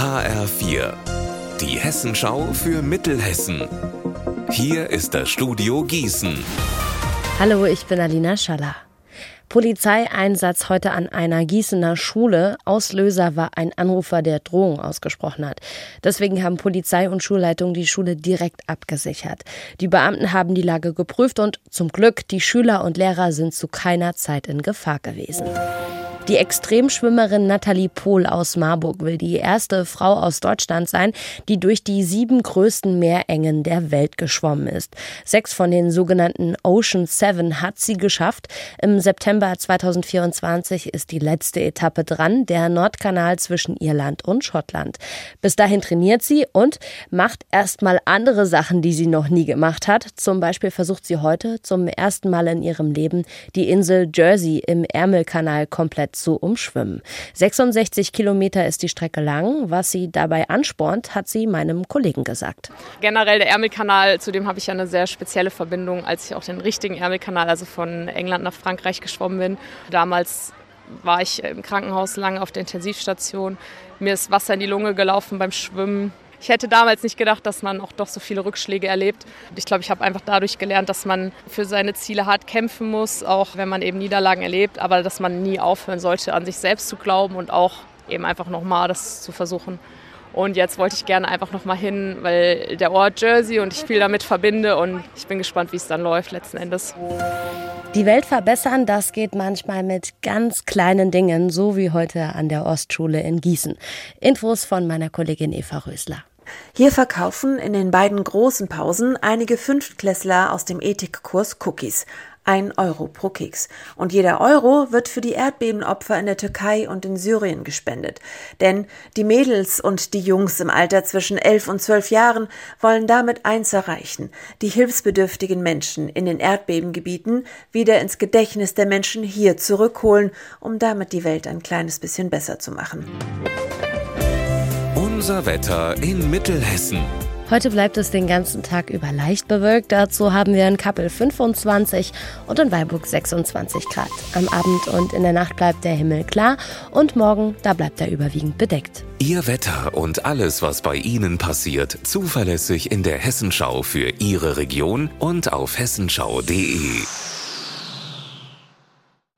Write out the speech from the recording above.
HR4, die Hessenschau für Mittelhessen. Hier ist das Studio Gießen. Hallo, ich bin Alina Schaller. Polizeieinsatz heute an einer Gießener Schule. Auslöser war ein Anrufer, der Drohung ausgesprochen hat. Deswegen haben Polizei und Schulleitung die Schule direkt abgesichert. Die Beamten haben die Lage geprüft und zum Glück, die Schüler und Lehrer sind zu keiner Zeit in Gefahr gewesen. Die Extremschwimmerin Nathalie Pohl aus Marburg will die erste Frau aus Deutschland sein, die durch die sieben größten Meerengen der Welt geschwommen ist. Sechs von den sogenannten Ocean Seven hat sie geschafft. Im September 2024 ist die letzte Etappe dran, der Nordkanal zwischen Irland und Schottland. Bis dahin trainiert sie und macht erstmal andere Sachen, die sie noch nie gemacht hat. Zum Beispiel versucht sie heute zum ersten Mal in ihrem Leben die Insel Jersey im Ärmelkanal komplett zu umschwimmen. 66 Kilometer ist die Strecke lang. Was sie dabei anspornt, hat sie meinem Kollegen gesagt. Generell der Ärmelkanal, zu dem habe ich ja eine sehr spezielle Verbindung, als ich auch den richtigen Ärmelkanal, also von England nach Frankreich geschwommen bin. Damals war ich im Krankenhaus lange auf der Intensivstation. Mir ist Wasser in die Lunge gelaufen beim Schwimmen. Ich hätte damals nicht gedacht, dass man auch doch so viele Rückschläge erlebt. Ich glaube, ich habe einfach dadurch gelernt, dass man für seine Ziele hart kämpfen muss, auch wenn man eben Niederlagen erlebt, aber dass man nie aufhören sollte, an sich selbst zu glauben und auch eben einfach nochmal das zu versuchen. Und jetzt wollte ich gerne einfach nochmal hin, weil der Ort Jersey und ich viel damit verbinde und ich bin gespannt, wie es dann läuft letzten Endes. Die Welt verbessern, das geht manchmal mit ganz kleinen Dingen, so wie heute an der Ostschule in Gießen. Infos von meiner Kollegin Eva Rösler. Hier verkaufen in den beiden großen Pausen einige Fünftklässler aus dem Ethikkurs Cookies. Ein Euro pro Keks. Und jeder Euro wird für die Erdbebenopfer in der Türkei und in Syrien gespendet. Denn die Mädels und die Jungs im Alter zwischen elf und zwölf Jahren wollen damit eins erreichen. Die hilfsbedürftigen Menschen in den Erdbebengebieten wieder ins Gedächtnis der Menschen hier zurückholen, um damit die Welt ein kleines bisschen besser zu machen. Unser Wetter in Mittelhessen. Heute bleibt es den ganzen Tag über leicht bewölkt. Dazu haben wir in Kappel 25 und in Weilburg 26 Grad. Am Abend und in der Nacht bleibt der Himmel klar und morgen, da bleibt er überwiegend bedeckt. Ihr Wetter und alles, was bei Ihnen passiert, zuverlässig in der Hessenschau für Ihre Region und auf hessenschau.de.